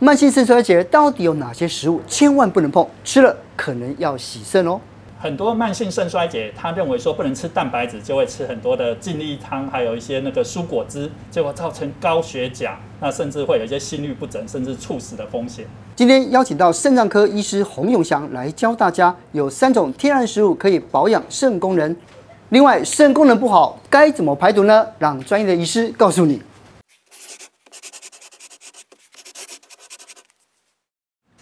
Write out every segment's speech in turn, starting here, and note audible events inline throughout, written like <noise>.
慢性肾衰竭到底有哪些食物千万不能碰？吃了可能要洗肾哦。很多慢性肾衰竭，他认为说不能吃蛋白质，就会吃很多的净利汤，还有一些那个蔬果汁，结果造成高血钾，那甚至会有一些心律不整，甚至猝死的风险。今天邀请到肾脏科医师洪永祥来教大家，有三种天然食物可以保养肾功能。另外，肾功能不好该怎么排毒呢？让专业的医师告诉你。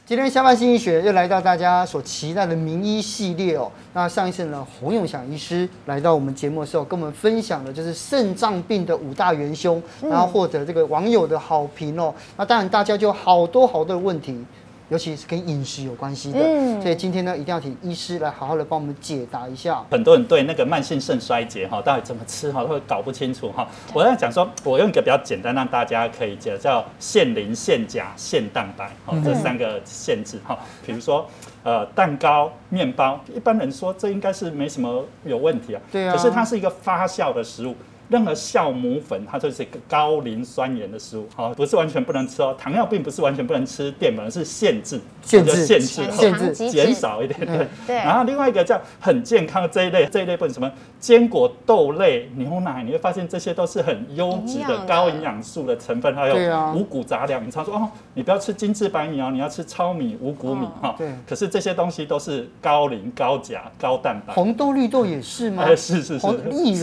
今天下半新医学又来到大家所期待的名医系列哦。那上一次呢，洪永祥医师来到我们节目的时候，跟我们分享的就是肾脏病的五大元凶，然后获得这个网友的好评哦。那当然大家就好多好多的问题。尤其是跟饮食有关系的，嗯，所以今天呢，一定要请医师来好好的帮我们解答一下。很多人对那个慢性肾衰竭哈，到底怎么吃哈，都会搞不清楚哈。我在讲说，我用一个比较简单，让大家可以解，叫限磷、限钾、限蛋白，哈，这三个限制哈。比如说，呃，蛋糕、面包，一般人说这应该是没什么有问题啊，对啊，可是它是一个发酵的食物。任何酵母粉，它就是一个高磷酸盐的食物，好，不是完全不能吃哦。糖尿病不是完全不能吃淀粉，是限制，限制，限制，限制，减少一点，对。对。然后另外一个叫很健康这一类，这一类不什么坚果、豆类、牛奶，你会发现这些都是很优质的高营养素的成分，还有五谷杂粮。你常说哦，你不要吃精致白米哦，你要吃糙米、五谷米哈。对。可是这些东西都是高磷、高钾、高蛋白。红豆、绿豆也是吗？哎，是是是，所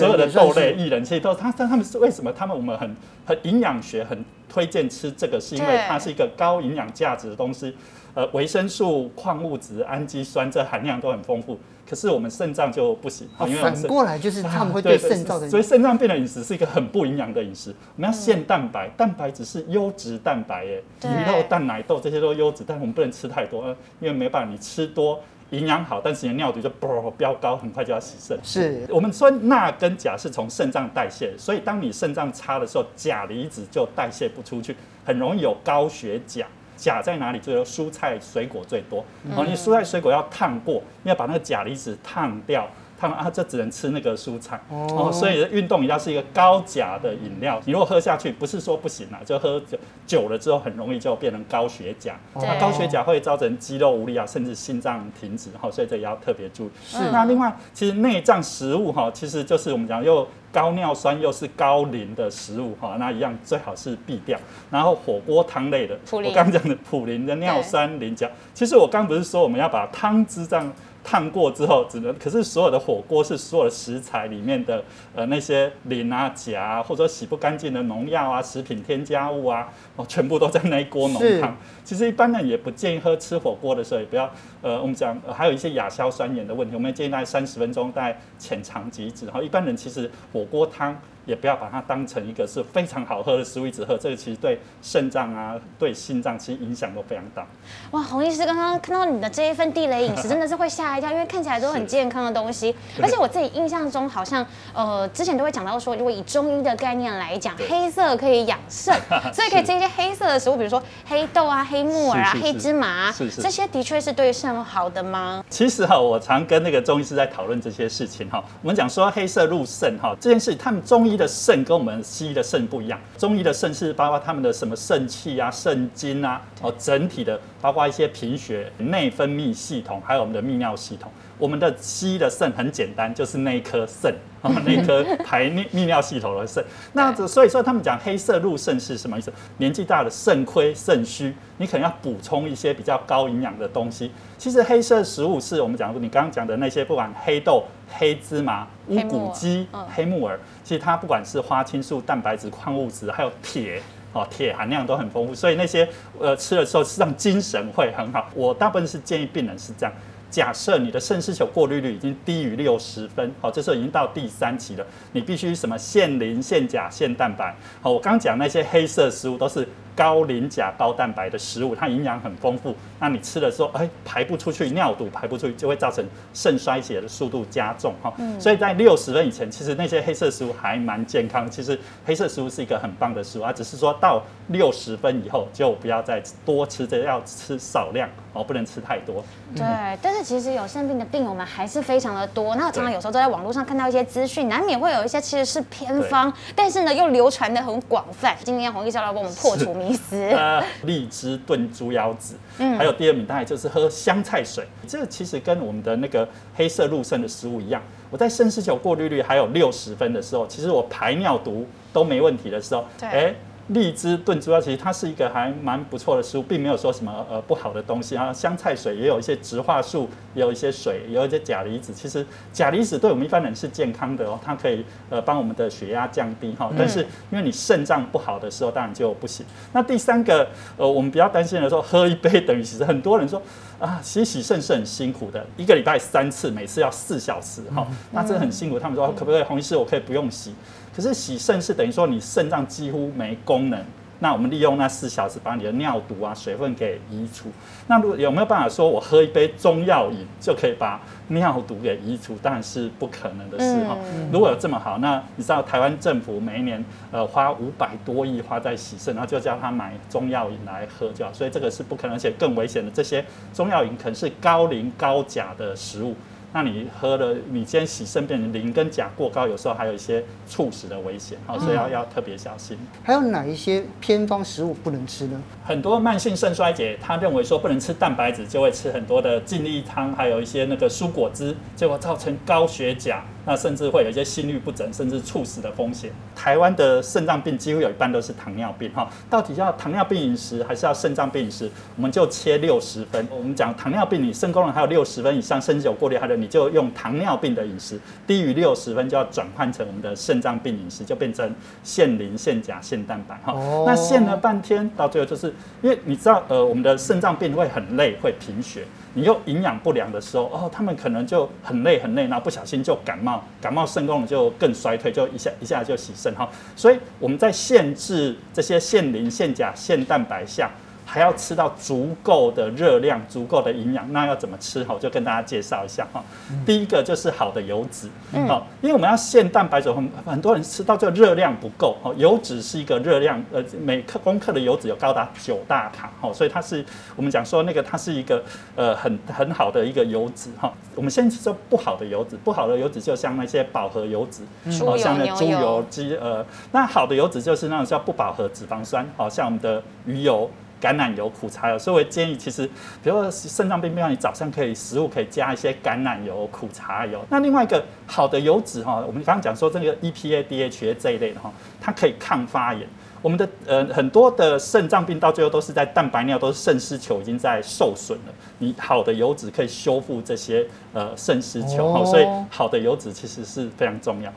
有的豆类、薏仁。都他但他们是为什么？他们我们很很营养学很推荐吃这个，是因为它是一个高营养价值的东西，呃，维生素、矿物质、氨基酸这含量都很丰富。可是我们肾脏就不行，因为反过来就是他们会对肾造成，所以肾脏病的饮食是一个很不营养的饮食。我们要限蛋白，蛋白质是优质蛋白耶，鱼肉、蛋奶豆这些都优质，但我们不能吃太多，因为没办法，你吃多。营养好，但是你的尿毒就啵 <laughs> 飙高，很快就要洗肾。是我们说钠跟钾是从肾脏代谢，所以当你肾脏差的时候，钾离子就代谢不出去，很容易有高血钾。钾在哪里？最多蔬菜水果最多。哦，你蔬菜水果要烫过，你要把那个钾离子烫掉。啊，这只能吃那个蔬菜哦，所以运动饮料是一个高钾的饮料。你如果喝下去，不是说不行啊，就喝久久了之后，很容易就变成高血钾。那高血钾会造成肌肉无力啊，甚至心脏停止哈，所以这也要特别注意。是。那另外，其实内脏食物哈，其实就是我们讲又高尿酸又是高磷的食物哈，那一样最好是避掉。然后火锅汤类的，我刚讲的普林的尿酸磷钾，其实我刚不是说我们要把汤汁这样。烫过之后只能，可是所有的火锅是所有的食材里面的呃那些磷啊、钾啊，或者说洗不干净的农药啊、食品添加物啊，哦，全部都在那一锅浓汤。其实一般人也不建议喝吃火锅的时候也不要，呃，我们讲、呃、还有一些亚硝酸盐的问题，我们建议大概三十分钟大概浅尝即止。然后一般人其实火锅汤。也不要把它当成一个是非常好喝的食物一直喝，这个其实对肾脏啊、对心脏其实影响都非常大。哇，洪医师刚刚看到你的这一份地雷饮食，真的是会吓一跳，因为看起来都很健康的东西。而且我自己印象中，好像呃之前都会讲到说，如果以中医的概念来讲，黑色可以养肾，<laughs> 所以可以吃一些黑色的食物，比如说黑豆啊、黑木耳啊、黑芝麻，是是，这些的确是对肾好的吗？其实哈，我常跟那个中医师在讨论这些事情哈。我们讲说黑色入肾哈，这件事他们中医。的肾跟我们西医的肾不一样，中医的肾是包括他们的什么肾气啊、肾精啊，哦，整体的包括一些贫血、内分泌系统，还有我们的泌尿系统。我们的西医的肾很简单，就是那一颗肾，那颗排泌泌尿系统的肾。那所以说他们讲黑色入肾是什么意思？年纪大的肾亏肾虚，你可能要补充一些比较高营养的东西。其实黑色食物是我们讲你刚刚讲的那些，不管黑豆、黑芝麻、乌骨鸡、黑木耳，其实它不管是花青素、蛋白质、矿物质，还有铁，哦，铁含量都很丰富。所以那些呃吃了之后，让精神会很好。我大部分是建议病人是这样。假设你的肾丝球过滤率已经低于六十分，好，这时候已经到第三期了，你必须什么限磷、限钾、限蛋白。好，我刚讲那些黑色食物都是。高磷钾高蛋白的食物，它营养很丰富。那你吃的时候，哎，排不出去，尿毒排不出去，就会造成肾衰竭的速度加重哈。嗯、所以在六十分以前，其实那些黑色食物还蛮健康。其实黑色食物是一个很棒的食物啊，只是说到六十分以后就不要再多吃，这要吃少量哦，不能吃太多。对，但是其实有肾病的病友们还是非常的多。那我常常有时候都在网络上看到一些资讯，难免会有一些其实是偏方，但是呢又流传的很广泛。今天洪医师要来帮我们破除。迷思。<laughs> 呃，荔枝炖猪腰子，嗯，还有第二名大概就是喝香菜水，这个其实跟我们的那个黑色入肾的食物一样。我在肾丝球过滤率还有六十分的时候，其实我排尿毒都没问题的时候，对，欸荔枝炖猪腰，其实它是一个还蛮不错的食物，并没有说什么呃不好的东西啊。香菜水也有一些植化素，也有一些水，也有一些钾离子。其实钾离子对我们一般人是健康的哦，它可以呃帮我们的血压降低哈。但是因为你肾脏不好的时候，当然就不行。那第三个呃，我们比较担心的时候，喝一杯等于其实很多人说啊，其实洗肾是很辛苦的，一个礼拜三次，每次要四小时哈，那这很辛苦。他们说可不可以，洪医师，我可以不用洗？可是洗肾是等于说你肾脏几乎没功能，那我们利用那四小时把你的尿毒啊、水分给移除。那如果有没有办法说我喝一杯中药饮就可以把尿毒给移除？当然是不可能的事哈。如果有这么好，那你知道台湾政府每一年呃花五百多亿花在洗肾，然后就叫他买中药饮来喝就好。所以这个是不可能，而且更危险的，这些中药饮可能是高磷高钾的食物。那你喝了，你今天洗肾变成磷跟钾过高，有时候还有一些猝死的危险，好，所以要要特别小心。还有哪一些偏方食物不能吃呢？很多慢性肾衰竭，他认为说不能吃蛋白质，就会吃很多的净力汤，还有一些那个蔬果汁，结果造成高血钾。那甚至会有一些心律不整，甚至猝死的风险。台湾的肾脏病几乎有一半都是糖尿病哈。到底要糖尿病饮食还是要肾脏病饮食？我们就切六十分。我们讲糖尿病，你肾功能还有六十分以上，肾有过滤，还的你就用糖尿病的饮食。低于六十分就要转换成我们的肾脏病饮食，就变成限磷、限钾、限蛋白哈。那限了半天，到最后就是因为你知道，呃，我们的肾脏病会很累，会贫血。你又营养不良的时候，哦，他们可能就很累很累，然后不小心就感冒，感冒肾功能就更衰退，就一下一下就洗肾哈。所以我们在限制这些限磷、限钾、限蛋白下。还要吃到足够的热量、足够的营养，那要怎么吃？好，就跟大家介绍一下哈。第一个就是好的油脂，好，因为我们要限蛋白质，很很多人吃到这个热量不够，哈，油脂是一个热量，呃，每克公克的油脂有高达九大卡，哈，所以它是我们讲说那个它是一个呃很很好的一个油脂，哈。我们先说不好的油脂，不好的油脂就像那些饱和油脂，好像那猪油、鸡呃，那好的油脂就是那种叫不饱和脂肪酸，好像我们的鱼油。橄榄油、苦茶油，所以我建议，其实，比如说肾脏病病患，你早上可以食物可以加一些橄榄油、苦茶油。那另外一个好的油脂哈，我们刚刚讲说这个 EPA、DHA 这一类的哈，它可以抗发炎。我们的呃很多的肾脏病到最后都是在蛋白尿，都是肾丝球已经在受损了。你好的油脂可以修复这些呃肾丝球，所以好的油脂其实是非常重要。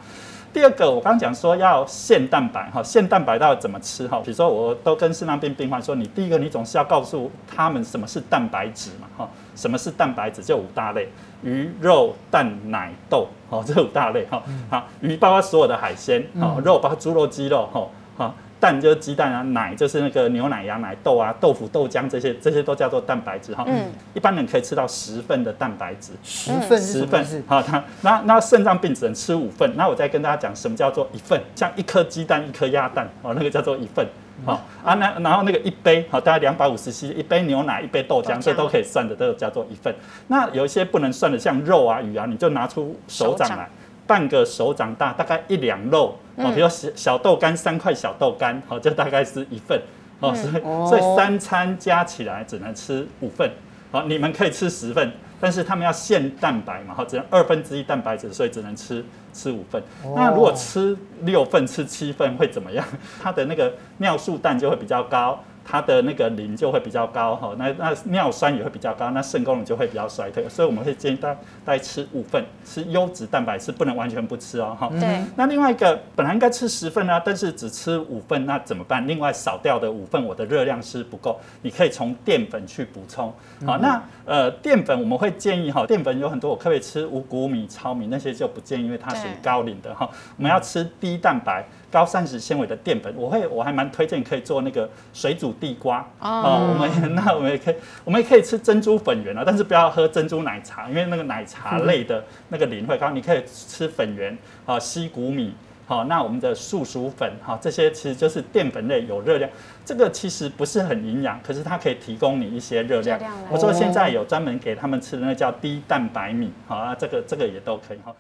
第二个，我刚刚讲说要限蛋白哈，限蛋白到底怎么吃哈？比如说，我都跟肾脏病病患说，你第一个，你总是要告诉他们什么是蛋白质嘛哈？什么是蛋白质？就五大类：鱼、肉、蛋、奶、豆，哦，这五大类哈。好，鱼包括所有的海鲜，哦，肉包括猪肉、鸡肉，哈，好。蛋就是鸡蛋啊，奶就是那个牛奶、羊奶、豆啊，豆腐、豆浆这些，这些都叫做蛋白质哈。嗯，一般人可以吃到十份的蛋白质，十份，十份。好，那那那肾脏病只能吃五份。那我再跟大家讲什么叫做一份，像一颗鸡蛋、一颗鸭蛋，哦，那个叫做一份。好啊，那然后那个一杯，好，大概两百五十 cc，一杯牛奶，一杯豆浆，这都可以算的，都叫做一份。那有一些不能算的，像肉啊、鱼啊，你就拿出手掌来。半个手掌大，大概一两肉哦，比如小小豆干三块小豆干，好，这大概是一份哦，所以所以三餐加起来只能吃五份，好，你们可以吃十份，但是他们要限蛋白嘛，好，只能二分之一蛋白质，所以只能吃吃五份。那如果吃六份、吃七份会怎么样？它的那个尿素氮就会比较高。它的那个磷就会比较高哈，那那尿酸也会比较高，那肾功能就会比较衰退，所以我们会建议大大家吃五份，吃优质蛋白是不能完全不吃哦哈。对。那另外一个本来应该吃十份啊，但是只吃五份，那怎么办？另外少掉的五份，我的热量是不够，你可以从淀粉去补充。好，那呃淀粉我们会建议哈，淀粉有很多，我可不可以吃五谷米、糙米那些就不建议，因为它属于高磷的哈。我们要吃低蛋白。高膳食纤维的淀粉，我会我还蛮推荐可以做那个水煮地瓜啊、oh. 呃。我们 <laughs> 那我们也可以，我们也可以吃珍珠粉圆啊，但是不要喝珍珠奶茶，因为那个奶茶类的那个磷会高。你可以吃粉圆啊，西谷米好，那我们的素薯粉哈，这些其实就是淀粉类有热量。这个其实不是很营养，可是它可以提供你一些热量。我说现在有专门给他们吃的那叫低蛋白米，好啊，这个这个也都可以哈。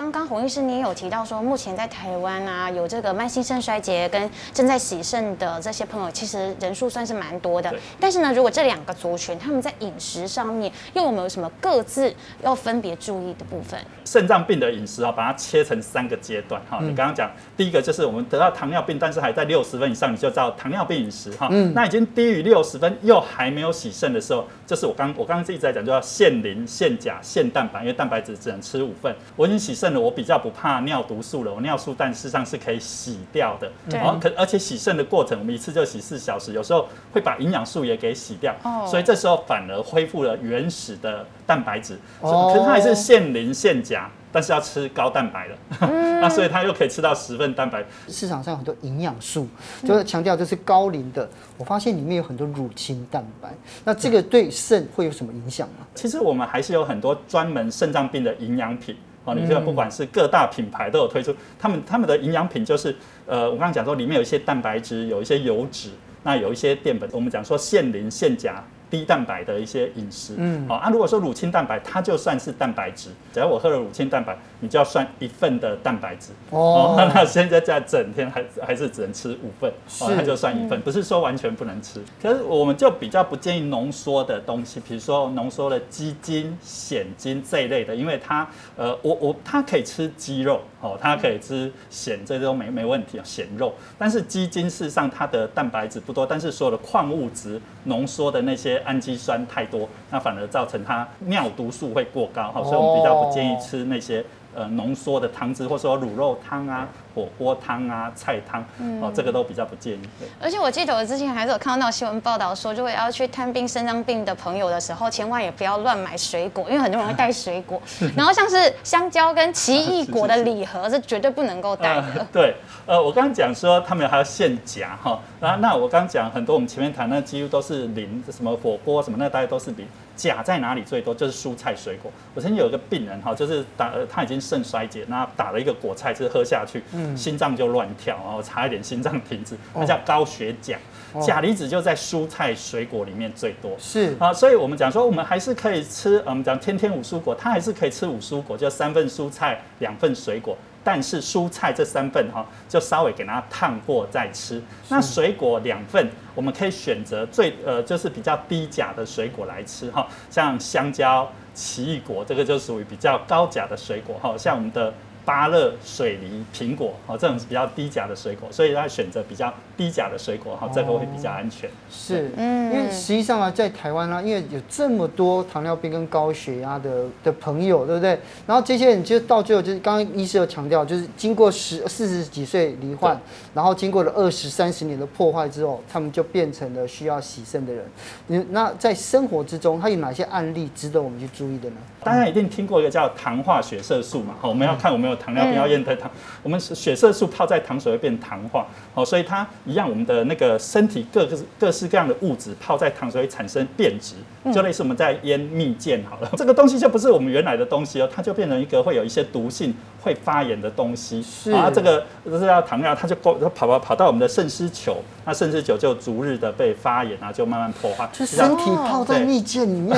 刚刚洪医师你也有提到说，目前在台湾啊，有这个慢性肾衰竭跟正在洗肾的这些朋友，其实人数算是蛮多的。但是呢，如果这两个族群他们在饮食上面又有没有什么各自要分别注意的部分？肾脏病的饮食啊，把它切成三个阶段哈。你刚刚讲第一个就是我们得到糖尿病，但是还在六十分以上，你就叫糖尿病饮食哈。嗯。那已经低于六十分又还没有洗肾的时候，就是我刚我刚刚一直在讲，就要限磷、限钾、限蛋白，因为蛋白质只能吃五份。我已经洗肾了，我比较不怕尿毒素了。我尿素但事实上是可以洗掉的。对。然后可而且洗肾的过程，我们一次就洗四小时，有时候会把营养素也给洗掉。哦。所以这时候反而恢复了原始的蛋白质。哦。可是它还是限磷、限钾。但是要吃高蛋白的，嗯、<laughs> 那所以它又可以吃到十份蛋白。市场上有很多营养素，就是强调这是高磷的。我发现里面有很多乳清蛋白，那这个对肾会有什么影响吗？其实我们还是有很多专门肾脏病的营养品哦。你这不管是各大品牌都有推出，他们他们的营养品就是呃，我刚刚讲说里面有一些蛋白质，有一些油脂，那有一些淀粉。我们讲说限磷、限钾。低蛋白的一些饮食，嗯，好啊。如果说乳清蛋白，它就算是蛋白质，只要我喝了乳清蛋白，你就要算一份的蛋白质哦。<laughs> 那现在在整天还还是只能吃五份，哦，它就算一份，不是说完全不能吃。可是我们就比较不建议浓缩的东西，比如说浓缩的鸡精、蚬精这一类的，因为它呃，我我它可以吃鸡肉，哦，它可以吃咸，这都没没问题啊，咸肉。但是鸡精事实上它的蛋白质不多，但是所有的矿物质浓缩的那些。氨基酸太多，那反而造成它尿毒素会过高哈，所以我们比较不建议吃那些呃浓缩的汤汁，或者说卤肉汤啊。火锅汤啊，菜汤，哦，这个都比较不建议。对，而且我记得我之前还是有看到新闻报道说，就会要去探病肾脏病的朋友的时候，千万也不要乱买水果，因为很多人会带水果。<laughs> 然后像是香蕉跟奇异 <laughs> 果的礼盒是绝对不能够带的。呃。<laughs> 对，呃，我刚刚讲说他们还要现夹哈，那那我刚刚讲很多，我们前面谈那几乎都是零，什么火锅什么那大家都是磷。钾在哪里最多？就是蔬菜水果。我曾经有一个病人哈，就是打他已经肾衰竭，那打了一个果菜汁喝下去。心脏就乱跳，然后差一点心脏停止，那叫高血钾，钾离子就在蔬菜水果里面最多。是啊，所以我们讲说，我们还是可以吃，我们讲天天五蔬果，它还是可以吃五蔬果，就三份蔬菜，两份水果。但是蔬菜这三份哈，就稍微给它烫过再吃。那水果两份，我们可以选择最呃，就是比较低钾的水果来吃哈，像香蕉、奇异果，这个就属于比较高钾的水果哈，像我们的。芭乐、水梨、苹果，哦，这种是比较低钾的水果，所以他选择比较低钾的水果，哈，这个会比较安全。是，嗯，因为实际上啊，在台湾呢，因为有这么多糖尿病跟高血压的的朋友，对不对？然后这些人其实到最后就是刚刚医师有强调，就是经过十四十几岁罹患，然后经过了二十三十年的破坏之后，他们就变成了需要洗肾的人。你那在生活之中，他有哪些案例值得我们去注意的呢？大家一定听过一个叫糖化血色素嘛，好，我们要看我们有糖尿病要验的糖，我们血色素泡在糖水会变糖化，好，所以它一样，我们的那个身体各个各式各样的物质泡在糖水会产生变质，就类似我们在腌蜜饯好了，这个东西就不是我们原来的东西哦，它就变成一个会有一些毒性。会发炎的东西，是啊，这个就是要糖尿，它就跑跑跑到我们的肾丝球，那肾丝球就逐日的被发炎啊，就慢慢破坏，就身体泡在蜜饯里面，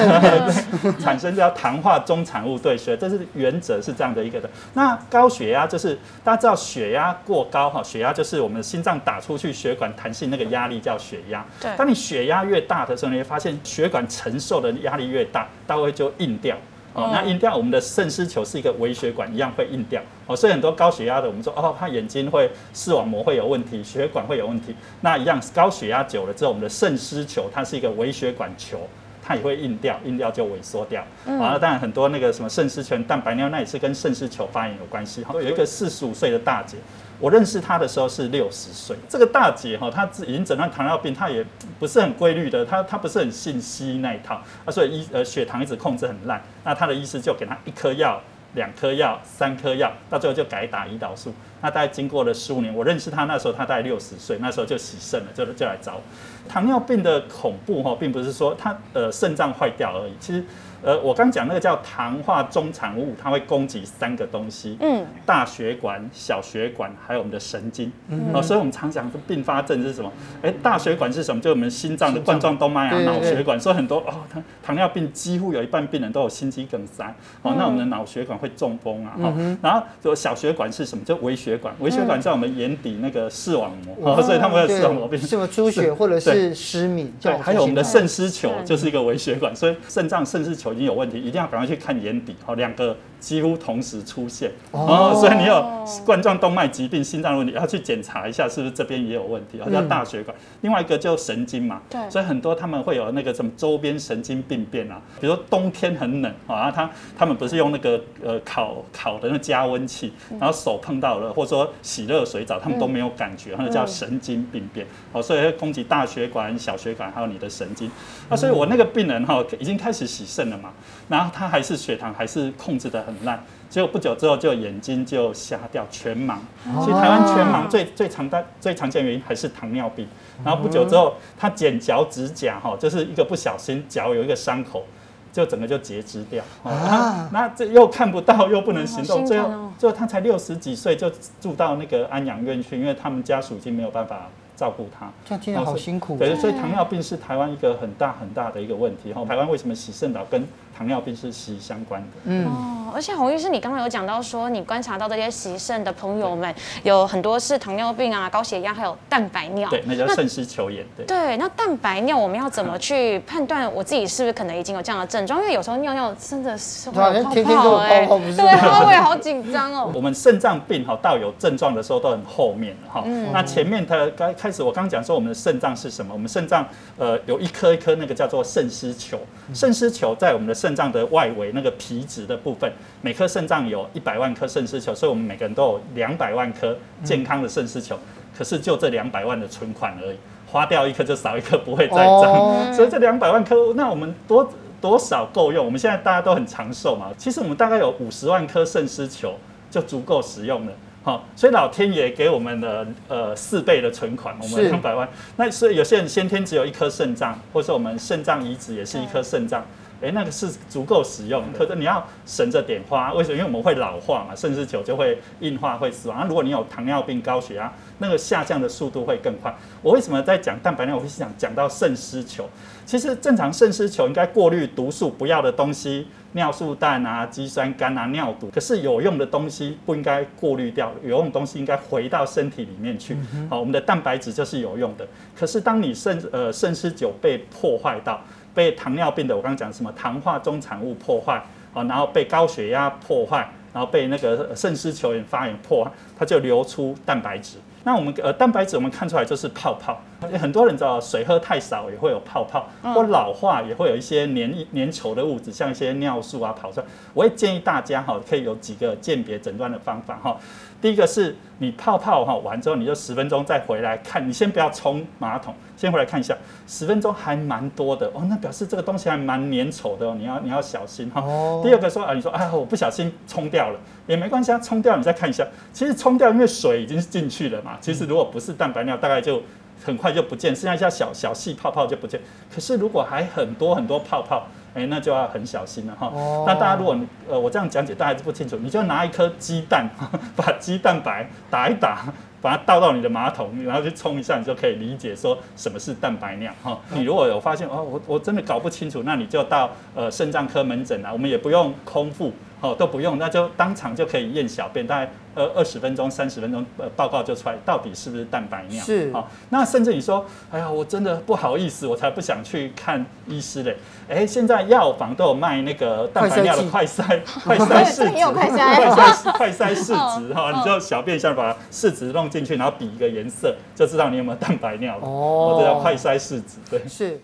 <laughs> 产生叫糖化中产物，对，所以这是原则是这样的一个的。那高血压就是大家知道血压过高哈，血压就是我们的心脏打出去血管弹性那个压力叫血压。对，当你血压越大的时候，你会发现血管承受的压力越大，它会就硬掉。哦，那硬掉，我们的肾丝球是一个微血管，一样会硬掉。哦，所以很多高血压的，我们说哦，他眼睛会视网膜会有问题，血管会有问题。那一样高血压久了之后，我们的肾丝球它是一个微血管球，它也会硬掉，硬掉就萎缩掉。嗯。啊，当然很多那个什么肾丝球蛋白尿，那也是跟肾丝球发炎有关系。哈有一个四十五岁的大姐。我认识她的时候是六十岁，这个大姐哈，她已经诊断糖尿病，她也不是很规律的，她她不是很信西医那一套，啊，所以医呃血糖一直控制很烂，那她的医师就给她一颗药、两颗药、三颗药，到最后就改打胰岛素。那大概经过了十五年，我认识他那时候他大概六十岁，那时候就洗肾了，就就来找我。糖尿病的恐怖哈，并不是说他呃肾脏坏掉而已，其实。呃，我刚讲那个叫糖化中产物，它会攻击三个东西，嗯，大血管、小血管，还有我们的神经，嗯，哦，所以我们常讲的并发症是什么？哎，大血管是什么？就我们心脏的冠状动脉啊，脑血管，所以很多哦，糖糖尿病几乎有一半病人都有心肌梗塞，哦，那我们的脑血管会中风啊，哦，然后就小血管是什么？就微血管，微血管在我们眼底那个视网膜，哦所以他们会有视网膜病，什么出血或者是失明，对，还有我们的肾丝球就是一个微血管，所以肾脏肾丝球。已经有问题，一定要赶快去看眼底。好，两个几乎同时出现，哦，所以你有冠状动脉疾病、心脏问题，要去检查一下，是不是这边也有问题？叫大血管。另外一个就神经嘛，对，所以很多他们会有那个什么周边神经病变啊，比如说冬天很冷啊，他他们不是用那个呃烤烤的那加温器，然后手碰到了，或者说洗热水澡，他们都没有感觉，那叫神经病变。哦，所以会攻击大血管、小血管，还有你的神经。那所以我那个病人哈，已经开始洗肾了嘛，然后他还是血糖还是控制得很。很烂，结果不久之后就眼睛就瞎掉，全盲。其实台湾全盲最最常的最常见原因还是糖尿病。然后不久之后，他剪脚趾甲哈，就是一个不小心脚有一个伤口，就整个就截肢掉。啊，那这又看不到又不能行动，最后最后他才六十几岁就住到那个安养院去，因为他们家属已经没有办法照顾他。这样听起来好辛苦。对，所以糖尿病是台湾一个很大很大的一个问题。哈，台湾为什么洗肾岛跟糖尿病是息息相关的。嗯。而且洪医师，你刚刚有讲到说，你观察到这些洗肾的朋友们有很多是糖尿病啊、高血压，还有蛋白尿。对，那叫肾丝球炎。对。对，那蛋白尿我们要怎么去判断我自己是不是可能已经有这样的症状？因为有时候尿尿真的是会有泡泡哎，对，我也好紧张哦。我们肾脏病哈，到有症状的时候都很后面哈。嗯。那前面它刚开始，我刚讲说我们的肾脏是什么？我们肾脏呃有一颗一颗那个叫做肾丝球，肾丝球在我们的肾脏的外围那个皮质的部分。每颗肾脏有一百万颗肾丝球，所以我们每个人都有两百万颗健康的肾丝球。可是就这两百万的存款而已，花掉一颗就少一颗，不会再长。所以这两百万颗，那我们多多少够用？我们现在大家都很长寿嘛，其实我们大概有五十万颗肾丝球就足够使用了。好，所以老天爷给我们的呃四倍的存款，我们两百万。那所以有些人先天只有一颗肾脏，或者说我们肾脏移植也是一颗肾脏。哎，那个是足够使用，可是你要省着点花。为什么？因为我们会老化嘛，肾至球就会硬化，会死亡。那如果你有糖尿病、高血压，那个下降的速度会更快。我为什么在讲蛋白尿？我会想讲到肾丝球。其实正常肾丝球应该过滤毒素不要的东西，尿素氮啊、肌酸酐啊、尿毒。可是有用的东西不应该过滤掉，有用的东西应该回到身体里面去。好，我们的蛋白质就是有用的。可是当你肾呃肾丝球被破坏到。被糖尿病的，我刚刚讲什么糖化中产物破坏，然后被高血压破坏，然后被那个肾丝球炎发炎破坏，它就流出蛋白质。那我们呃蛋白质我们看出来就是泡泡，很多人知道水喝太少也会有泡泡，或老化也会有一些粘粘稠的物质，像一些尿素啊跑出来。我也建议大家哈，可以有几个鉴别诊断的方法哈。第一个是你泡泡哈完之后，你就十分钟再回来看，你先不要冲马桶，先回来看一下，十分钟还蛮多的哦，那表示这个东西还蛮粘稠的哦，你要你要小心哈。第二个说啊，你说啊我不小心冲掉了也没关系啊，冲掉你再看一下，其实冲掉因为水已经进去了嘛，其实如果不是蛋白尿，大概就很快就不见，剩下一下小小细泡泡就不见。可是如果还很多很多泡泡。哎，那就要很小心了哈。Oh. 那大家如果呃，我这样讲解大家还是不清楚，你就拿一颗鸡蛋，<laughs> 把鸡蛋白打一打，把它倒到你的马桶，然后去冲一下，你就可以理解说什么是蛋白尿哈。你如果有发现哦，我我真的搞不清楚，那你就到呃肾脏科门诊啊，我们也不用空腹。哦，都不用，那就当场就可以验小便，大概呃二十分钟、三十分钟，呃报告就出来，到底是不是蛋白尿？是。好，那甚至你说，哎呀，我真的不好意思，我才不想去看医师嘞。哎，现在药房都有卖那个蛋白尿的快筛，<laughs> 快筛试纸，快筛 <laughs> <laughs> 快筛试纸哈，你就小便下把试纸弄进去，然后比一个颜色，就知道你有没有蛋白尿了。哦，这叫快筛试纸，对。是。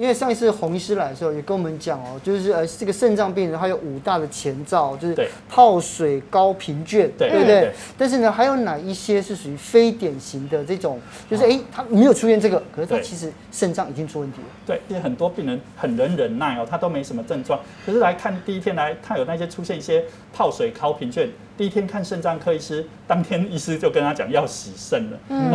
因为上一次洪医师来的时候也跟我们讲哦，就是呃这个肾脏病人他有五大的前兆，就是泡水、高贫倦，对不对？但是呢，还有哪一些是属于非典型的这种？就是哎，他没有出现这个，可是他其实肾脏已经出问题了。对，因为很多病人很能忍耐哦，他都没什么症状，可是来看第一天来，他有那些出现一些泡水、高贫倦。第一天看肾脏科医师，当天医师就跟他讲要洗肾了。嗯，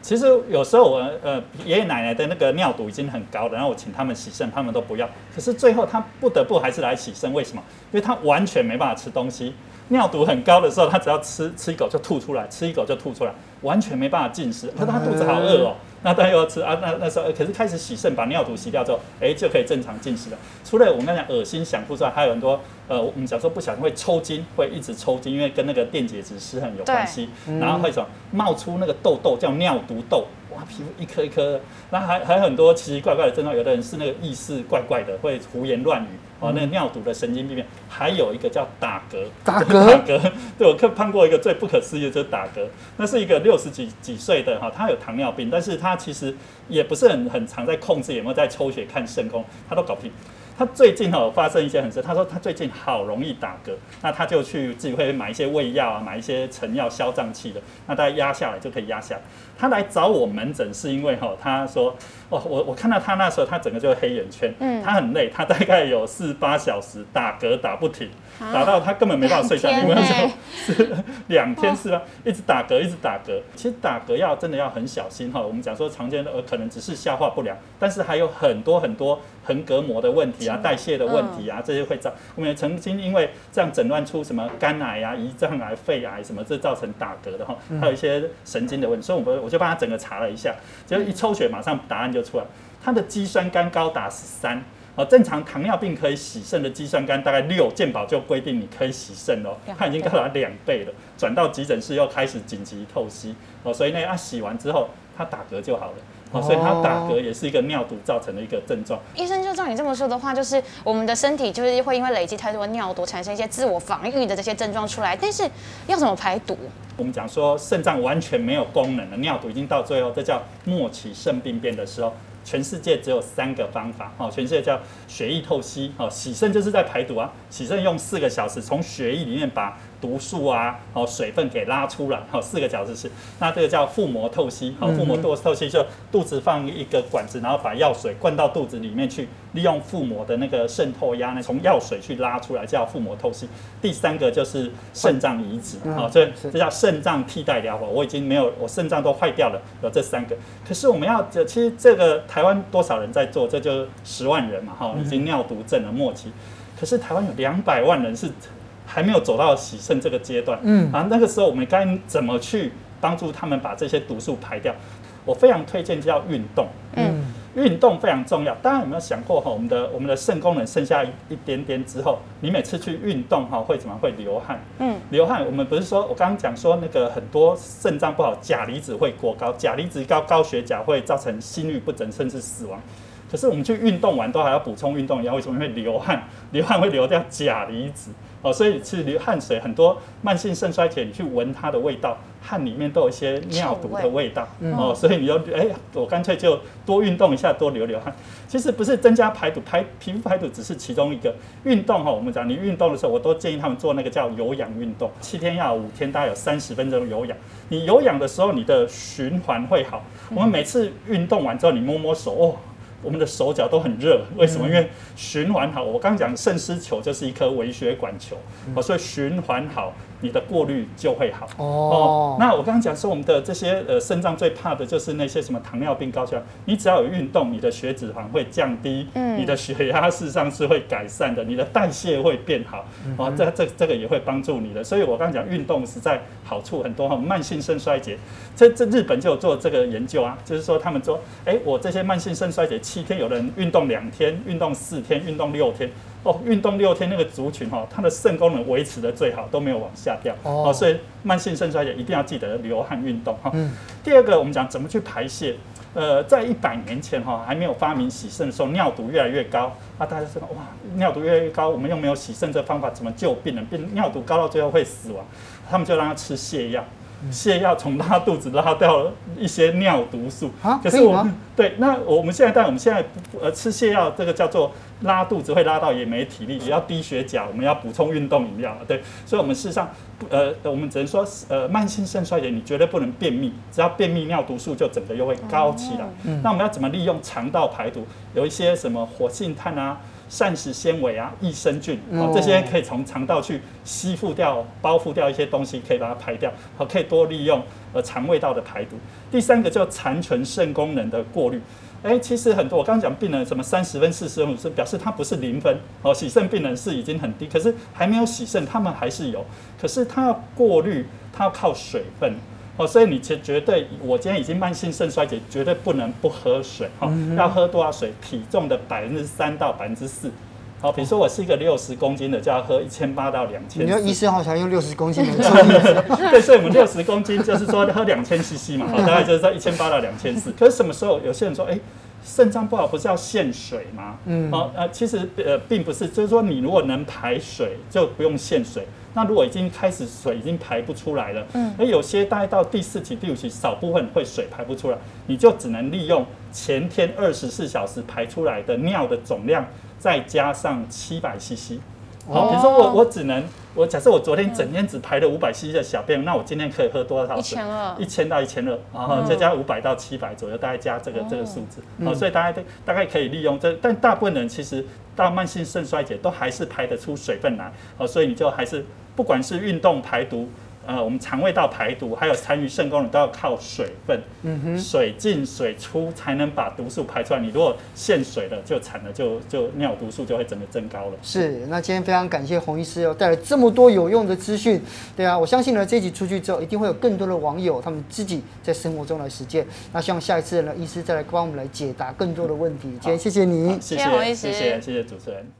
其实有时候我呃爷爷奶奶的那个尿毒已经很高了，然后我请他们洗肾，他们都不要。可是最后他不得不还是来洗肾，为什么？因为他完全没办法吃东西，尿毒很高的时候，他只要吃吃一口就吐出来，吃一口就吐出来，完全没办法进食。可是他肚子好饿哦。那他又要吃啊，那那时候可是开始洗肾，把尿毒洗掉之后，哎、欸，就可以正常进食了。除了我们刚才讲恶心想吐之外，还有很多呃，我们小时候不小心会抽筋，会一直抽筋，因为跟那个电解质失衡有关系。然后会什么冒出那个痘痘，叫尿毒痘，哇，皮肤一颗一颗的。那还还有很多奇奇怪怪的症状，有的人是那个意识怪怪的，会胡言乱语。哦，那个尿毒的神经病变，还有一个叫打嗝，打嗝，<laughs> 打嗝。对，我看碰过一个最不可思议的，就是打嗝。那是一个六十几几岁的哈，他有糖尿病，但是他其实也不是很很常在控制，有没有在抽血看肾功，他都搞不定。他最近哦发生一些很事，他说他最近好容易打嗝，那他就去自己会买一些胃药啊，买一些成药消胀气的，那大家压下来就可以压下来。他来找我门诊是因为哈，他说哦，我我看到他那时候他整个就是黑眼圈，嗯，他很累，他大概有四八小时打嗝打不停，打到他根本没办法睡觉，因为那时候是两天是吧，一直打嗝一直打嗝。其实打嗝要真的要很小心哈，我们讲说常见的呃可能只是消化不良，但是还有很多很多横膈膜的问题啊。代谢的问题啊，这些会造。我们也曾经因为这样诊断出什么肝癌啊、胰脏癌、肺癌什么，这造成打嗝的哈。还有一些神经的问题，所以我我就帮他整个查了一下，结果一抽血马上答案就出来，他的肌酸酐高达十三。哦，正常糖尿病可以洗肾的肌酸酐大概六，健保就规定你可以洗肾哦，它已经高达两倍了。转到急诊室又开始紧急透析哦，所以呢，他洗完之后它打嗝就好了。哦，所以它打嗝也是一个尿毒造成的一个症状。医生就照你这么说的话，就是我们的身体就是会因为累积太多尿毒，产生一些自我防御的这些症状出来。但是要怎么排毒？我们讲说肾脏完全没有功能了，尿毒已经到最后，这叫末期肾病变的时候。全世界只有三个方法，哦，全世界叫血液透析，哦，洗肾就是在排毒啊，洗肾用四个小时从血液里面把毒素啊，哦，水分给拉出来，<laughs> 好，四个角质是，那这个叫腹膜透析，好，腹膜透透析就肚子放一个管子，然后把药水灌到肚子里面去，利用腹膜的那个渗透压呢，从药水去拉出来，叫腹膜透析。第三个就是肾脏移植，好，这这叫肾脏替代疗法，我已经没有，我肾脏都坏掉了，有这三个。可是我们要，其实这个台湾多少人在做？这就十万人嘛，哈，已经尿毒症了末期。可是台湾有两百万人是。还没有走到洗肾这个阶段，嗯，啊，那个时候我们该怎么去帮助他们把这些毒素排掉？我非常推荐叫运动，嗯，运动非常重要。大家有没有想过哈，我们的我们的肾功能剩下一点点之后，你每次去运动哈，会怎么会流汗？嗯，流汗，我们不是说我刚刚讲说那个很多肾脏不好，钾离子会过高，钾离子高，高血钾会造成心律不整，甚至死亡。可是我们去运动完都还要补充运动药，为什么会流汗？流汗会流掉钾离子。哦，所以是流汗水，很多慢性肾衰竭，你去闻它的味道，汗里面都有一些尿毒的味道。哦，所以你就哎、欸，我干脆就多运动一下，多流流汗。其实不是增加排毒，排皮肤排毒只是其中一个运动哈。我们讲你运动的时候，我都建议他们做那个叫有氧运动，七天要五天，大概有三十分钟有氧。你有氧的时候，你的循环会好。我们每次运动完之后，你摸摸手哦。我们的手脚都很热，为什么？因为循环好。我刚刚讲肾丝球就是一颗微血管球，哦，所以循环好。你的过滤就会好哦，哦。那我刚刚讲说，我们的这些呃肾脏最怕的就是那些什么糖尿病、高血压。你只要有运动，你的血脂肪会降低，嗯，你的血压事实上是会改善的，你的代谢会变好，哦，这这这个也会帮助你的。所以我刚刚讲运动实在好处很多哈。慢性肾衰竭，这这日本就有做这个研究啊，就是说他们说，哎，我这些慢性肾衰竭七天，有人运动两天，运动四天，运动六天。哦，运动六天那个族群哈，它的肾功能维持的最好，都没有往下掉。哦，所以慢性肾衰竭一定要记得流汗运动哈。嗯。第二个，我们讲怎么去排泄。呃，在一百年前哈，还没有发明洗肾的时候，尿毒越来越高啊，大家知道哇，尿毒越来越高，我们又没有洗肾这方法，怎么救病人？病尿毒高到最后会死亡，他们就让他吃泻药。泻药从拉肚子拉掉了一些尿毒素啊，可是我们对，那我们现在但我们现在呃吃泻药，这个叫做拉肚子会拉到也没体力，也要低血钾，我们要补充运动饮料，对，所以我们事实上呃我们只能说呃慢性肾衰竭你绝对不能便秘，只要便秘尿毒素就整个又会高起来。那我们要怎么利用肠道排毒？有一些什么活性炭啊？膳食纤维啊，益生菌啊，这些可以从肠道去吸附掉、包覆掉一些东西，可以把它排掉，好，可以多利用呃肠胃道的排毒。第三个叫残存肾功能的过滤，哎，其实很多我刚刚讲病人什么三十分、四十分、五十分，表示他不是零分哦，洗肾病人是已经很低，可是还没有洗肾，他们还是有，可是他要过滤，他要靠水分。哦，所以你绝绝对，我今天已经慢性肾衰竭，绝对不能不喝水。哈，要喝多少水？体重的百分之三到百分之四。好，比如说我是一个六十公斤的，就要喝一千八到两千。你要医生好像用六十公斤来做例子。对，所以我们六十公斤就是说喝两千 CC 嘛，好，大概就是在一千八到两千四。可是什么时候有些人说，哎，肾脏不好不是要限水吗？嗯，哦，呃，其实呃并不是，就是说你如果能排水，就不用限水。那如果已经开始水已经排不出来了，嗯，而有些大概到第四期、第五期，少部分会水排不出来，你就只能利用前天二十四小时排出来的尿的总量，再加上七百 CC。好，比如说我我只能我假设我昨天整天只排了五百 CC 的小便，那我今天可以喝多少水？一千二，一千到一千二，然后再加五百到七百左右，大概加这个这个数字。好，所以大家大概可以利用这，但大部分人其实到慢性肾衰竭都还是排得出水分来。好，所以你就还是。不管是运动排毒，呃，我们肠胃道排毒，还有参与肾功能，都要靠水分。嗯哼，水进水出才能把毒素排出来。你如果限水了，就惨了，就就尿毒素就会整个增高了。是，那今天非常感谢洪医师哦，带来这么多有用的资讯。对啊，我相信呢，这一集出去之后，一定会有更多的网友他们自己在生活中来实践。那希望下一次呢，医师再来帮我们来解答更多的问题。今天谢谢你，谢谢洪医师，谢谢谢谢主持人。